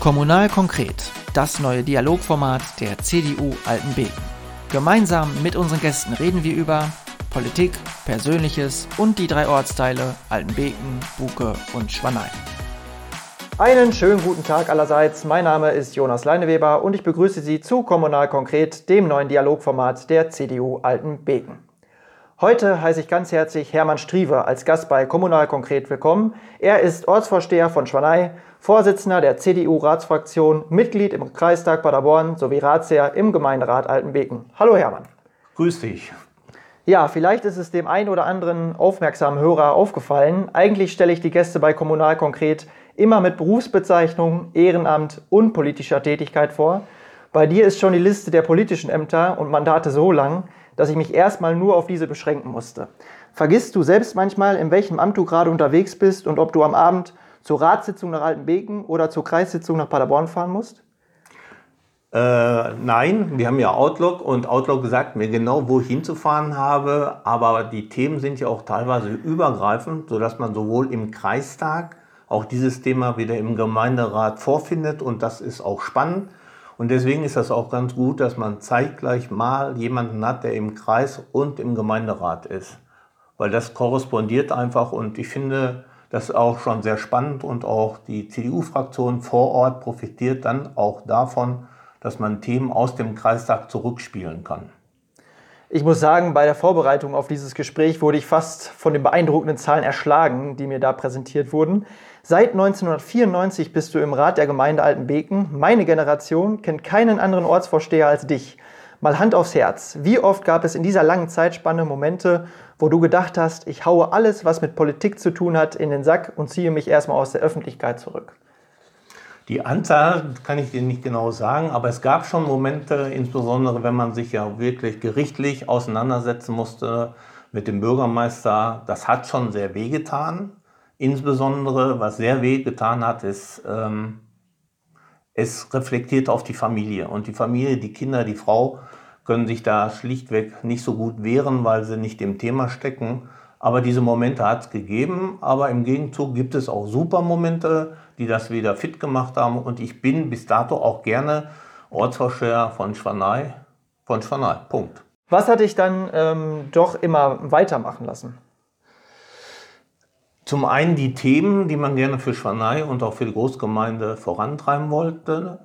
Kommunal konkret, das neue Dialogformat der CDU Altenbeken. Gemeinsam mit unseren Gästen reden wir über Politik, Persönliches und die drei Ortsteile Altenbeken, Buke und Schwanein. Einen schönen guten Tag allerseits. Mein Name ist Jonas Leineweber und ich begrüße Sie zu Kommunal konkret, dem neuen Dialogformat der CDU Altenbeken. Heute heiße ich ganz herzlich Hermann Striewe als Gast bei Kommunal konkret willkommen. Er ist Ortsvorsteher von Schwanei Vorsitzender der CDU-Ratsfraktion, Mitglied im Kreistag Paderborn sowie Ratsherr im Gemeinderat Altenbeken. Hallo Hermann. Grüß dich. Ja, vielleicht ist es dem einen oder anderen aufmerksamen Hörer aufgefallen. Eigentlich stelle ich die Gäste bei Kommunal konkret immer mit Berufsbezeichnung, Ehrenamt und politischer Tätigkeit vor. Bei dir ist schon die Liste der politischen Ämter und Mandate so lang, dass ich mich erstmal nur auf diese beschränken musste. Vergisst du selbst manchmal, in welchem Amt du gerade unterwegs bist und ob du am Abend zur Ratssitzung nach Altenbeken oder zur Kreissitzung nach Paderborn fahren musst? Äh, nein, wir haben ja Outlook und Outlook sagt mir genau, wo ich hinzufahren habe, aber die Themen sind ja auch teilweise übergreifend, sodass man sowohl im Kreistag auch dieses Thema wieder im Gemeinderat vorfindet und das ist auch spannend. Und deswegen ist das auch ganz gut, dass man zeitgleich mal jemanden hat, der im Kreis und im Gemeinderat ist. Weil das korrespondiert einfach und ich finde, das ist auch schon sehr spannend und auch die CDU-Fraktion vor Ort profitiert dann auch davon, dass man Themen aus dem Kreistag zurückspielen kann. Ich muss sagen, bei der Vorbereitung auf dieses Gespräch wurde ich fast von den beeindruckenden Zahlen erschlagen, die mir da präsentiert wurden. Seit 1994 bist du im Rat der Gemeinde Altenbeken. Meine Generation kennt keinen anderen Ortsvorsteher als dich. Mal Hand aufs Herz. Wie oft gab es in dieser langen Zeitspanne Momente, wo du gedacht hast, ich haue alles, was mit Politik zu tun hat, in den Sack und ziehe mich erstmal aus der Öffentlichkeit zurück? Die Anzahl kann ich dir nicht genau sagen, aber es gab schon Momente, insbesondere wenn man sich ja wirklich gerichtlich auseinandersetzen musste mit dem Bürgermeister. Das hat schon sehr wehgetan. Insbesondere, was sehr wehgetan hat, ist, ähm, es reflektiert auf die Familie. Und die Familie, die Kinder, die Frau können sich da schlichtweg nicht so gut wehren, weil sie nicht im Thema stecken. Aber diese Momente hat es gegeben. Aber im Gegenzug gibt es auch super Momente, die das wieder fit gemacht haben. Und ich bin bis dato auch gerne Ortsvorsteher von Schwanei. Von Schwanei. Punkt. Was hat dich dann ähm, doch immer weitermachen lassen? Zum einen die Themen, die man gerne für Schwanei und auch für die Großgemeinde vorantreiben wollte,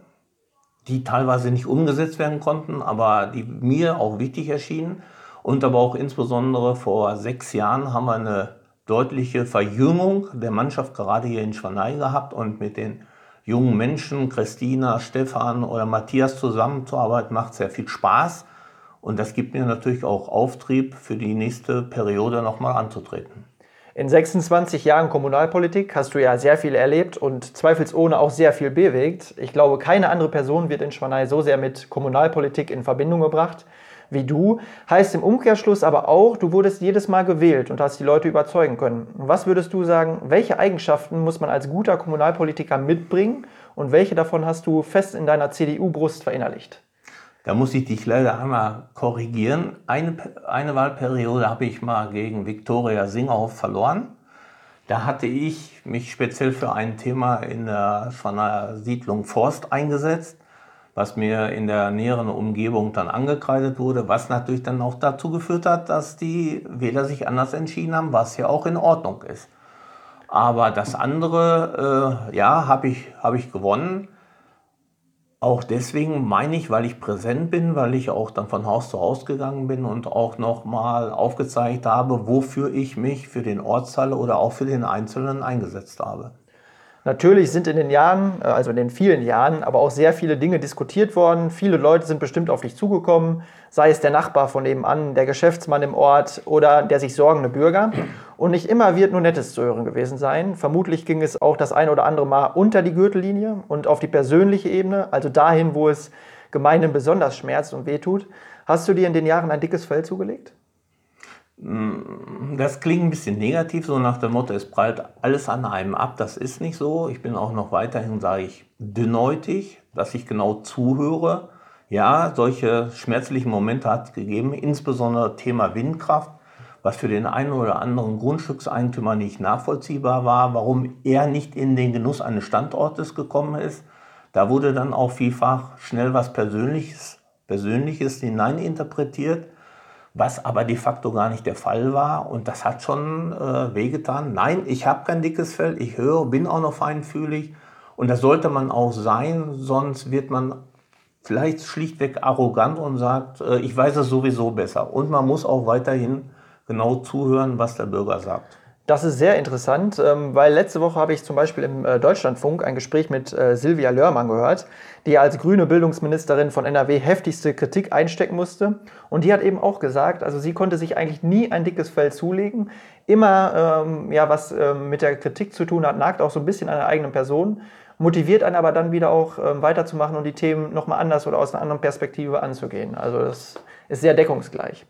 die teilweise nicht umgesetzt werden konnten, aber die mir auch wichtig erschienen. Und aber auch insbesondere vor sechs Jahren haben wir eine deutliche Verjüngung der Mannschaft gerade hier in Schwanei gehabt und mit den jungen Menschen, Christina, Stefan oder Matthias zusammenzuarbeiten, macht sehr viel Spaß. Und das gibt mir natürlich auch Auftrieb für die nächste Periode nochmal anzutreten. In 26 Jahren Kommunalpolitik hast du ja sehr viel erlebt und zweifelsohne auch sehr viel bewegt. Ich glaube, keine andere Person wird in Schwanei so sehr mit Kommunalpolitik in Verbindung gebracht wie du. Heißt im Umkehrschluss aber auch, du wurdest jedes Mal gewählt und hast die Leute überzeugen können. Was würdest du sagen, welche Eigenschaften muss man als guter Kommunalpolitiker mitbringen und welche davon hast du fest in deiner CDU-Brust verinnerlicht? Da muss ich dich leider einmal korrigieren. Eine, eine Wahlperiode habe ich mal gegen Viktoria Singhoff verloren. Da hatte ich mich speziell für ein Thema in der Schwaner Siedlung Forst eingesetzt, was mir in der näheren Umgebung dann angekreidet wurde, was natürlich dann auch dazu geführt hat, dass die Wähler sich anders entschieden haben, was ja auch in Ordnung ist. Aber das andere, äh, ja, habe ich, hab ich gewonnen. Auch deswegen meine ich, weil ich präsent bin, weil ich auch dann von Haus zu Haus gegangen bin und auch nochmal aufgezeigt habe, wofür ich mich für den Ortsteil oder auch für den Einzelnen eingesetzt habe. Natürlich sind in den Jahren, äh, also in den vielen Jahren, aber auch sehr viele Dinge diskutiert worden. Viele Leute sind bestimmt auf dich zugekommen, sei es der Nachbar von nebenan, der Geschäftsmann im Ort oder der sich sorgende Bürger. Und nicht immer wird nur Nettes zu hören gewesen sein. Vermutlich ging es auch das ein oder andere Mal unter die Gürtellinie und auf die persönliche Ebene, also dahin, wo es Gemeinden besonders schmerzt und wehtut. Hast du dir in den Jahren ein dickes Fell zugelegt? Mm, das klingt ein bisschen negativ, so nach dem Motto, es prallt alles an einem ab. Das ist nicht so. Ich bin auch noch weiterhin, sage ich, dünnhäutig, dass ich genau zuhöre. Ja, solche schmerzlichen Momente hat es gegeben, insbesondere Thema Windkraft, was für den einen oder anderen Grundstückseigentümer nicht nachvollziehbar war, warum er nicht in den Genuss eines Standortes gekommen ist. Da wurde dann auch vielfach schnell was Persönliches, Persönliches hineininterpretiert, was aber de facto gar nicht der Fall war. Und das hat schon äh, wehgetan. Nein, ich habe kein dickes Fell, ich höre, bin auch noch feinfühlig. Und das sollte man auch sein, sonst wird man vielleicht schlichtweg arrogant und sagt, äh, ich weiß es sowieso besser. Und man muss auch weiterhin genau zuhören, was der Bürger sagt. Das ist sehr interessant, ähm, weil letzte Woche habe ich zum Beispiel im äh, Deutschlandfunk ein Gespräch mit äh, Silvia Lörmann gehört, die als grüne Bildungsministerin von NRW heftigste Kritik einstecken musste. Und die hat eben auch gesagt, also sie konnte sich eigentlich nie ein dickes Fell zulegen. Immer, ähm, ja, was ähm, mit der Kritik zu tun hat, nagt auch so ein bisschen an der eigenen Person, motiviert einen aber dann wieder auch ähm, weiterzumachen und die Themen nochmal anders oder aus einer anderen Perspektive anzugehen. Also das ist sehr deckungsgleich.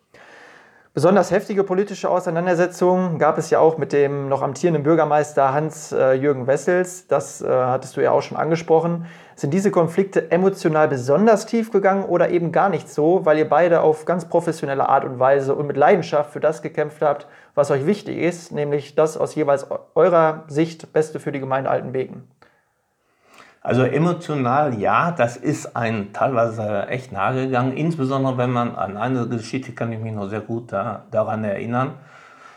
Besonders heftige politische Auseinandersetzungen gab es ja auch mit dem noch amtierenden Bürgermeister Hans-Jürgen äh, Wessels. Das äh, hattest du ja auch schon angesprochen. Sind diese Konflikte emotional besonders tief gegangen oder eben gar nicht so, weil ihr beide auf ganz professionelle Art und Weise und mit Leidenschaft für das gekämpft habt, was euch wichtig ist, nämlich das aus jeweils eurer Sicht Beste für die Gemeinde Altenbeken? Also emotional, ja, das ist ein teilweise echt nahe gegangen, insbesondere wenn man an eine Geschichte kann ich mich noch sehr gut da, daran erinnern.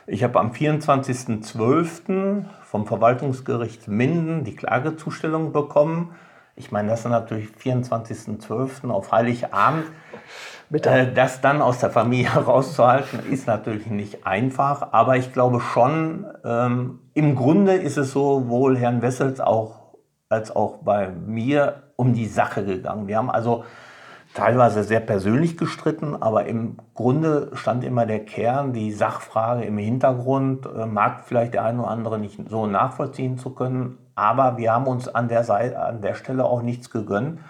Ich habe am 24.12. vom Verwaltungsgericht Minden die Klagezustellung bekommen. Ich meine, das ist natürlich 24.12. auf Heiligabend. Äh, das dann aus der Familie rauszuhalten, ist natürlich nicht einfach, aber ich glaube schon, ähm, im Grunde ist es sowohl Herrn Wessels auch als auch bei mir um die Sache gegangen. Wir haben also teilweise sehr persönlich gestritten, aber im Grunde stand immer der Kern, die Sachfrage im Hintergrund, äh, mag vielleicht der eine oder andere nicht so nachvollziehen zu können, aber wir haben uns an der, Seite, an der Stelle auch nichts gegönnt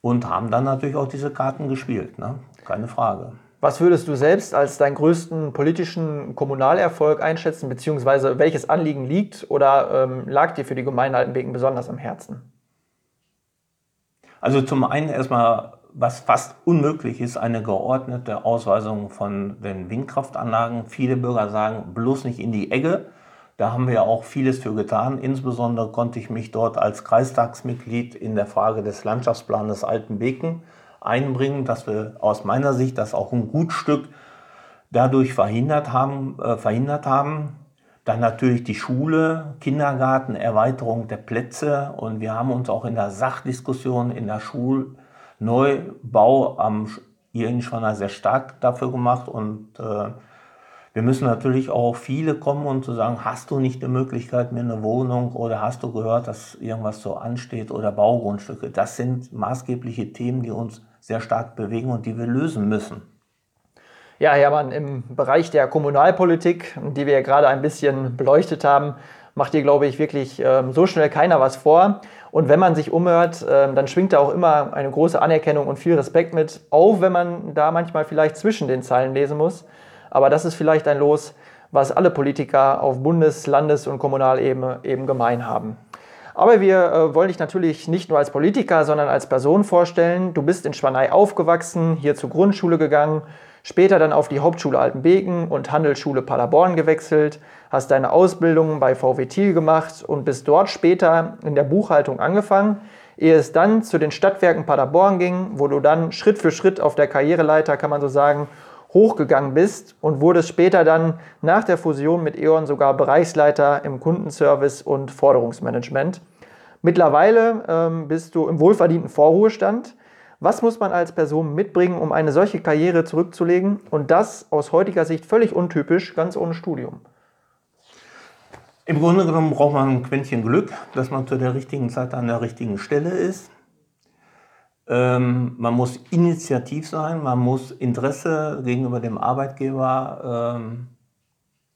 und haben dann natürlich auch diese Karten gespielt, ne? keine Frage. Was würdest du selbst als deinen größten politischen Kommunalerfolg einschätzen, beziehungsweise welches Anliegen liegt oder ähm, lag dir für die Gemeinde Altenbeken besonders am Herzen? Also zum einen erstmal, was fast unmöglich ist, eine geordnete Ausweisung von den Windkraftanlagen. Viele Bürger sagen, bloß nicht in die Egge. Da haben wir auch vieles für getan. Insbesondere konnte ich mich dort als Kreistagsmitglied in der Frage des Landschaftsplanes Altenbeken einbringen, dass wir aus meiner Sicht das auch ein Gutstück dadurch verhindert haben, äh, verhindert haben. Dann natürlich die Schule, Kindergarten, Erweiterung der Plätze und wir haben uns auch in der Sachdiskussion in der Schulneubau am Irrenschwanner sehr stark dafür gemacht und äh, wir müssen natürlich auch viele kommen und zu sagen, hast du nicht die Möglichkeit, mir eine Wohnung oder hast du gehört, dass irgendwas so ansteht oder Baugrundstücke. Das sind maßgebliche Themen, die uns sehr stark bewegen und die wir lösen müssen. Ja, Hermann, im Bereich der Kommunalpolitik, die wir ja gerade ein bisschen beleuchtet haben, macht dir, glaube ich, wirklich ähm, so schnell keiner was vor. Und wenn man sich umhört, ähm, dann schwingt da auch immer eine große Anerkennung und viel Respekt mit, auch wenn man da manchmal vielleicht zwischen den Zeilen lesen muss. Aber das ist vielleicht ein Los, was alle Politiker auf Bundes-, Landes- und Kommunalebene eben gemein haben. Aber wir äh, wollen dich natürlich nicht nur als Politiker, sondern als Person vorstellen. Du bist in Schwanei aufgewachsen, hier zur Grundschule gegangen, später dann auf die Hauptschule Altenbeken und Handelsschule Paderborn gewechselt, hast deine Ausbildung bei VW Thiel gemacht und bist dort später in der Buchhaltung angefangen, ehe es dann zu den Stadtwerken Paderborn ging, wo du dann Schritt für Schritt auf der Karriereleiter, kann man so sagen, hochgegangen bist und wurdest später dann nach der Fusion mit E.ON sogar Bereichsleiter im Kundenservice und Forderungsmanagement. Mittlerweile ähm, bist du im wohlverdienten Vorruhestand. Was muss man als Person mitbringen, um eine solche Karriere zurückzulegen? Und das aus heutiger Sicht völlig untypisch, ganz ohne Studium. Im Grunde genommen braucht man ein Quäntchen Glück, dass man zu der richtigen Zeit an der richtigen Stelle ist. Ähm, man muss initiativ sein, man muss Interesse gegenüber dem Arbeitgeber ähm,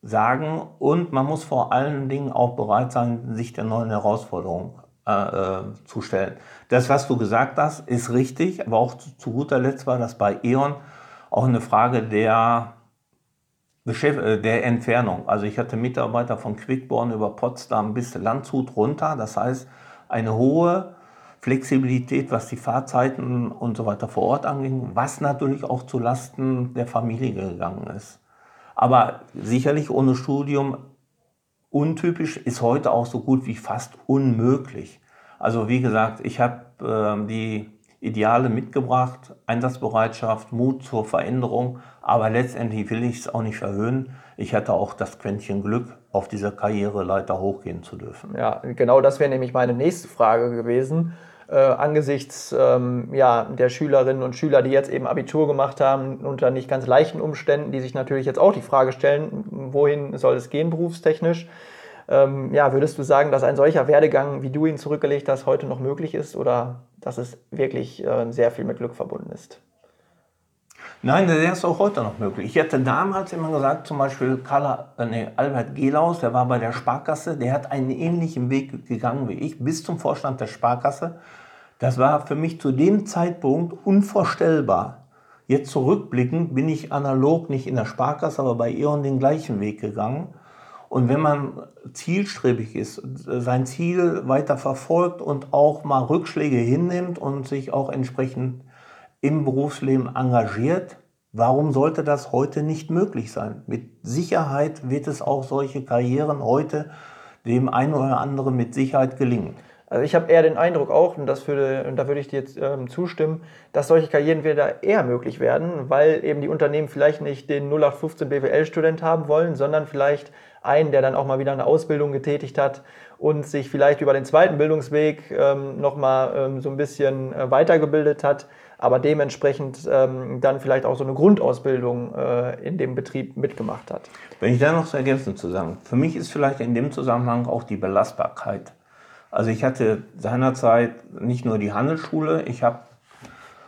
sagen und man muss vor allen Dingen auch bereit sein, sich der neuen Herausforderung äh, äh, zu stellen. Das, was du gesagt hast, ist richtig, aber auch zu, zu guter Letzt war das bei E.ON auch eine Frage der, äh, der Entfernung. Also ich hatte Mitarbeiter von Quickborn über Potsdam bis Landshut runter, das heißt eine hohe Flexibilität, was die Fahrzeiten und so weiter vor Ort anging, was natürlich auch zu Lasten der Familie gegangen ist. Aber sicherlich ohne Studium untypisch ist heute auch so gut wie fast unmöglich. Also wie gesagt, ich habe äh, die Ideale mitgebracht, Einsatzbereitschaft, Mut zur Veränderung, aber letztendlich will ich es auch nicht verhöhnen. Ich hatte auch das Quäntchen Glück, auf dieser Karriereleiter hochgehen zu dürfen. Ja, genau das wäre nämlich meine nächste Frage gewesen. Äh, angesichts ähm, ja, der Schülerinnen und Schüler, die jetzt eben Abitur gemacht haben, unter nicht ganz leichten Umständen, die sich natürlich jetzt auch die Frage stellen, wohin soll es gehen berufstechnisch? Ähm, ja, würdest du sagen, dass ein solcher Werdegang, wie du ihn zurückgelegt hast, heute noch möglich ist oder dass es wirklich äh, sehr viel mit Glück verbunden ist? Nein, der ist auch heute noch möglich. Ich hätte damals immer gesagt, zum Beispiel Karl, äh, nee, Albert Gelaus, der war bei der Sparkasse, der hat einen ähnlichen Weg gegangen wie ich, bis zum Vorstand der Sparkasse. Das war für mich zu dem Zeitpunkt unvorstellbar. Jetzt zurückblickend bin ich analog nicht in der Sparkasse, aber bei E.ON den gleichen Weg gegangen. Und wenn man zielstrebig ist, sein Ziel weiter verfolgt und auch mal Rückschläge hinnimmt und sich auch entsprechend im Berufsleben engagiert, warum sollte das heute nicht möglich sein? Mit Sicherheit wird es auch solche Karrieren heute dem einen oder anderen mit Sicherheit gelingen. Also ich habe eher den Eindruck auch, und, das würde, und da würde ich dir jetzt ähm, zustimmen, dass solche Karrieren wieder eher möglich werden, weil eben die Unternehmen vielleicht nicht den 0815 BWL-Student haben wollen, sondern vielleicht einen, der dann auch mal wieder eine Ausbildung getätigt hat und sich vielleicht über den zweiten Bildungsweg ähm, nochmal ähm, so ein bisschen äh, weitergebildet hat, aber dementsprechend ähm, dann vielleicht auch so eine Grundausbildung äh, in dem Betrieb mitgemacht hat. Wenn ich da noch so ergänzend zu sagen, für mich ist vielleicht in dem Zusammenhang auch die Belastbarkeit. Also ich hatte seinerzeit nicht nur die Handelsschule, ich habe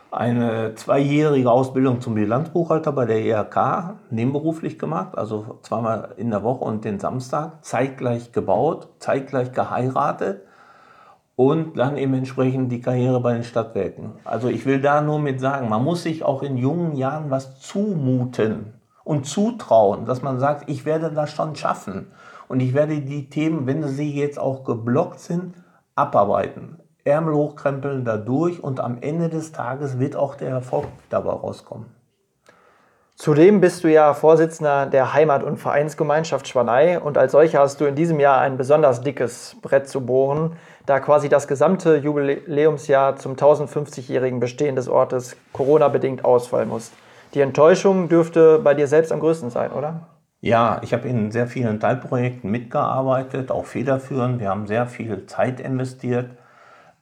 eine zweijährige Ausbildung zum Bilanzbuchhalter bei der IHK nebenberuflich gemacht, also zweimal in der Woche und den Samstag, zeitgleich gebaut, zeitgleich geheiratet und dann eben entsprechend die Karriere bei den Stadtwerken. Also ich will da nur mit sagen, man muss sich auch in jungen Jahren was zumuten und zutrauen, dass man sagt, ich werde das schon schaffen und ich werde die Themen, wenn sie jetzt auch geblockt sind, abarbeiten. Ärmel hochkrempeln da durch und am Ende des Tages wird auch der Erfolg dabei rauskommen. Zudem bist du ja Vorsitzender der Heimat- und Vereinsgemeinschaft Schwanei und als solcher hast du in diesem Jahr ein besonders dickes Brett zu bohren, da quasi das gesamte Jubiläumsjahr zum 1050-jährigen Bestehen des Ortes Corona-bedingt ausfallen muss. Die Enttäuschung dürfte bei dir selbst am größten sein, oder? Ja, ich habe in sehr vielen Teilprojekten mitgearbeitet, auch federführend. Wir haben sehr viel Zeit investiert.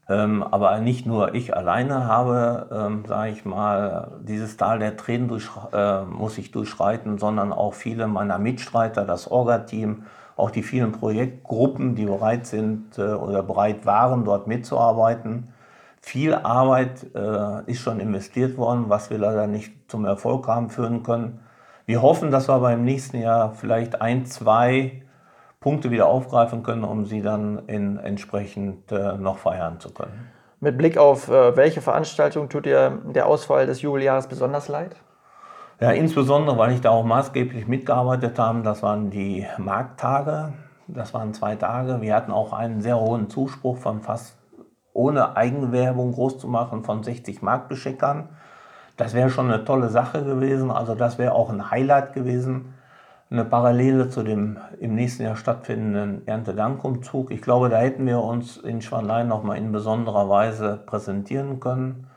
Ähm, aber nicht nur ich alleine habe, ähm, sage ich mal, dieses Tal der Tränen durch, äh, muss ich durchschreiten, sondern auch viele meiner Mitstreiter, das Orga-Team, auch die vielen Projektgruppen, die bereit sind äh, oder bereit waren, dort mitzuarbeiten. Viel Arbeit äh, ist schon investiert worden, was wir leider nicht zum Erfolg haben führen können. Wir hoffen, dass wir beim nächsten Jahr vielleicht ein, zwei Punkte wieder aufgreifen können, um sie dann in, entsprechend äh, noch feiern zu können. Mit Blick auf äh, welche Veranstaltung tut dir der Ausfall des Jubeljahres besonders leid? Ja, insbesondere, weil ich da auch maßgeblich mitgearbeitet habe. Das waren die Markttage. Das waren zwei Tage. Wir hatten auch einen sehr hohen Zuspruch von fast ohne Eigenwerbung groß zu machen von 60 Marktbeschickern. Das wäre schon eine tolle Sache gewesen. Also das wäre auch ein Highlight gewesen eine Parallele zu dem im nächsten Jahr stattfindenden Erntedankumzug. Ich glaube, da hätten wir uns in Schwanlein nochmal in besonderer Weise präsentieren können.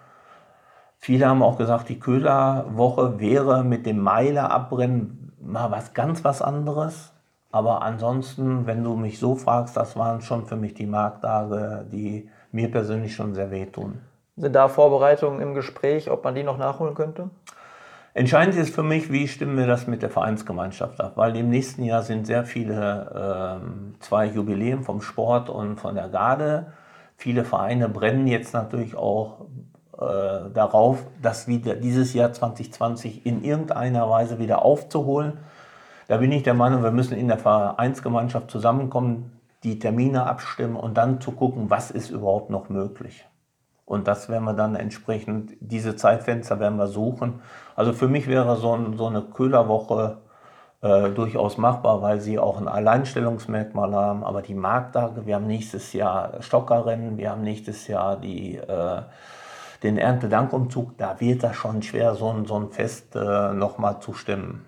Viele haben auch gesagt, die Köhlerwoche wäre mit dem Meiler abbrennen mal was ganz was anderes. Aber ansonsten, wenn du mich so fragst, das waren schon für mich die Markttage, die mir persönlich schon sehr wehtun. Sind da Vorbereitungen im Gespräch, ob man die noch nachholen könnte? Entscheidend ist für mich, wie stimmen wir das mit der Vereinsgemeinschaft ab, weil im nächsten Jahr sind sehr viele, äh, zwei Jubiläen vom Sport und von der Garde. Viele Vereine brennen jetzt natürlich auch äh, darauf, das wieder dieses Jahr 2020 in irgendeiner Weise wieder aufzuholen. Da bin ich der Meinung, wir müssen in der Vereinsgemeinschaft zusammenkommen, die Termine abstimmen und dann zu gucken, was ist überhaupt noch möglich. Und das werden wir dann entsprechend, diese Zeitfenster werden wir suchen. Also für mich wäre so, so eine Köhlerwoche äh, durchaus machbar, weil sie auch ein Alleinstellungsmerkmal haben. Aber die Markttage, wir haben nächstes Jahr Stockerrennen, wir haben nächstes Jahr die, äh, den Erntedankumzug. Da wird das schon schwer, so ein, so ein Fest äh, nochmal zu stimmen.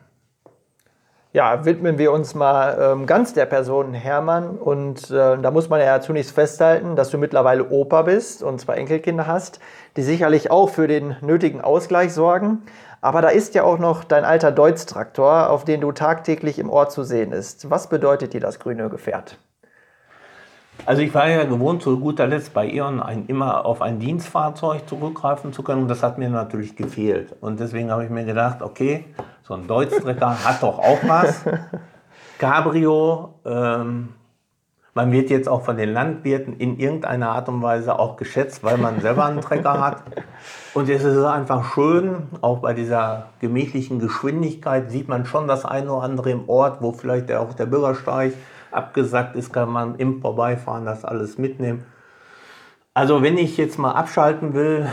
Ja, widmen wir uns mal ähm, ganz der Person Hermann. Und äh, da muss man ja zunächst festhalten, dass du mittlerweile Opa bist und zwei Enkelkinder hast, die sicherlich auch für den nötigen Ausgleich sorgen. Aber da ist ja auch noch dein alter Deutz-Traktor, auf den du tagtäglich im Ort zu sehen ist. Was bedeutet dir das grüne Gefährt? Also ich war ja gewohnt, zu guter Letzt bei E.ON ein, immer auf ein Dienstfahrzeug zurückgreifen zu können. Und das hat mir natürlich gefehlt. Und deswegen habe ich mir gedacht, okay, so ein Deutz-Trecker hat doch auch was. Cabrio, ähm, man wird jetzt auch von den Landwirten in irgendeiner Art und Weise auch geschätzt, weil man selber einen Trecker hat. Und es ist einfach schön, auch bei dieser gemächlichen Geschwindigkeit sieht man schon das eine oder andere im Ort, wo vielleicht auch der Bürgersteig abgesackt ist, kann man im Vorbeifahren das alles mitnehmen. Also wenn ich jetzt mal abschalten will,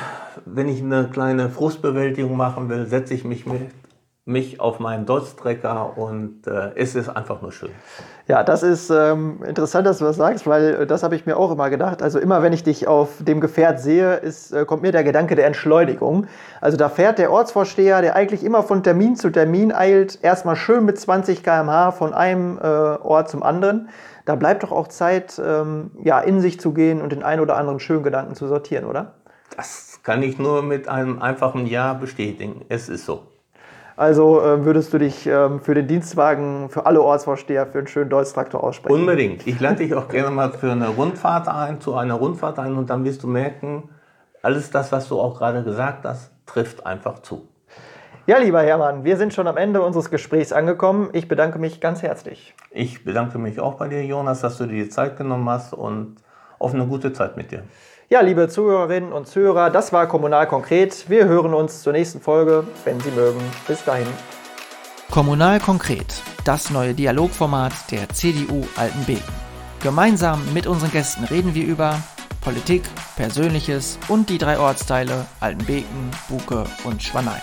wenn ich eine kleine Frustbewältigung machen will, setze ich mich mit mich auf meinen Deutz-Trecker und äh, es ist einfach nur schön. Ja, das ist ähm, interessant, dass du das sagst, weil äh, das habe ich mir auch immer gedacht. Also immer wenn ich dich auf dem Gefährt sehe, ist, äh, kommt mir der Gedanke der Entschleunigung. Also da fährt der Ortsvorsteher, der eigentlich immer von Termin zu Termin eilt, erstmal schön mit 20 km/h von einem äh, Ort zum anderen. Da bleibt doch auch Zeit, ähm, ja, in sich zu gehen und den einen oder anderen schönen Gedanken zu sortieren, oder? Das kann ich nur mit einem einfachen Ja bestätigen. Es ist so. Also äh, würdest du dich ähm, für den Dienstwagen, für alle Ortsvorsteher, für einen schönen Deutz-Traktor aussprechen? Unbedingt. Ich lade dich auch gerne mal für eine Rundfahrt ein, zu einer Rundfahrt ein und dann wirst du merken, alles das, was du auch gerade gesagt hast, trifft einfach zu. Ja, lieber Hermann, wir sind schon am Ende unseres Gesprächs angekommen. Ich bedanke mich ganz herzlich. Ich bedanke mich auch bei dir, Jonas, dass du dir die Zeit genommen hast und auf eine gute Zeit mit dir. Ja, liebe Zuhörerinnen und Zuhörer, das war Kommunal konkret. Wir hören uns zur nächsten Folge, wenn Sie mögen. Bis dahin. Kommunal konkret, das neue Dialogformat der CDU Altenbeken. Gemeinsam mit unseren Gästen reden wir über Politik, Persönliches und die drei Ortsteile Altenbeken, Buke und Schwanein.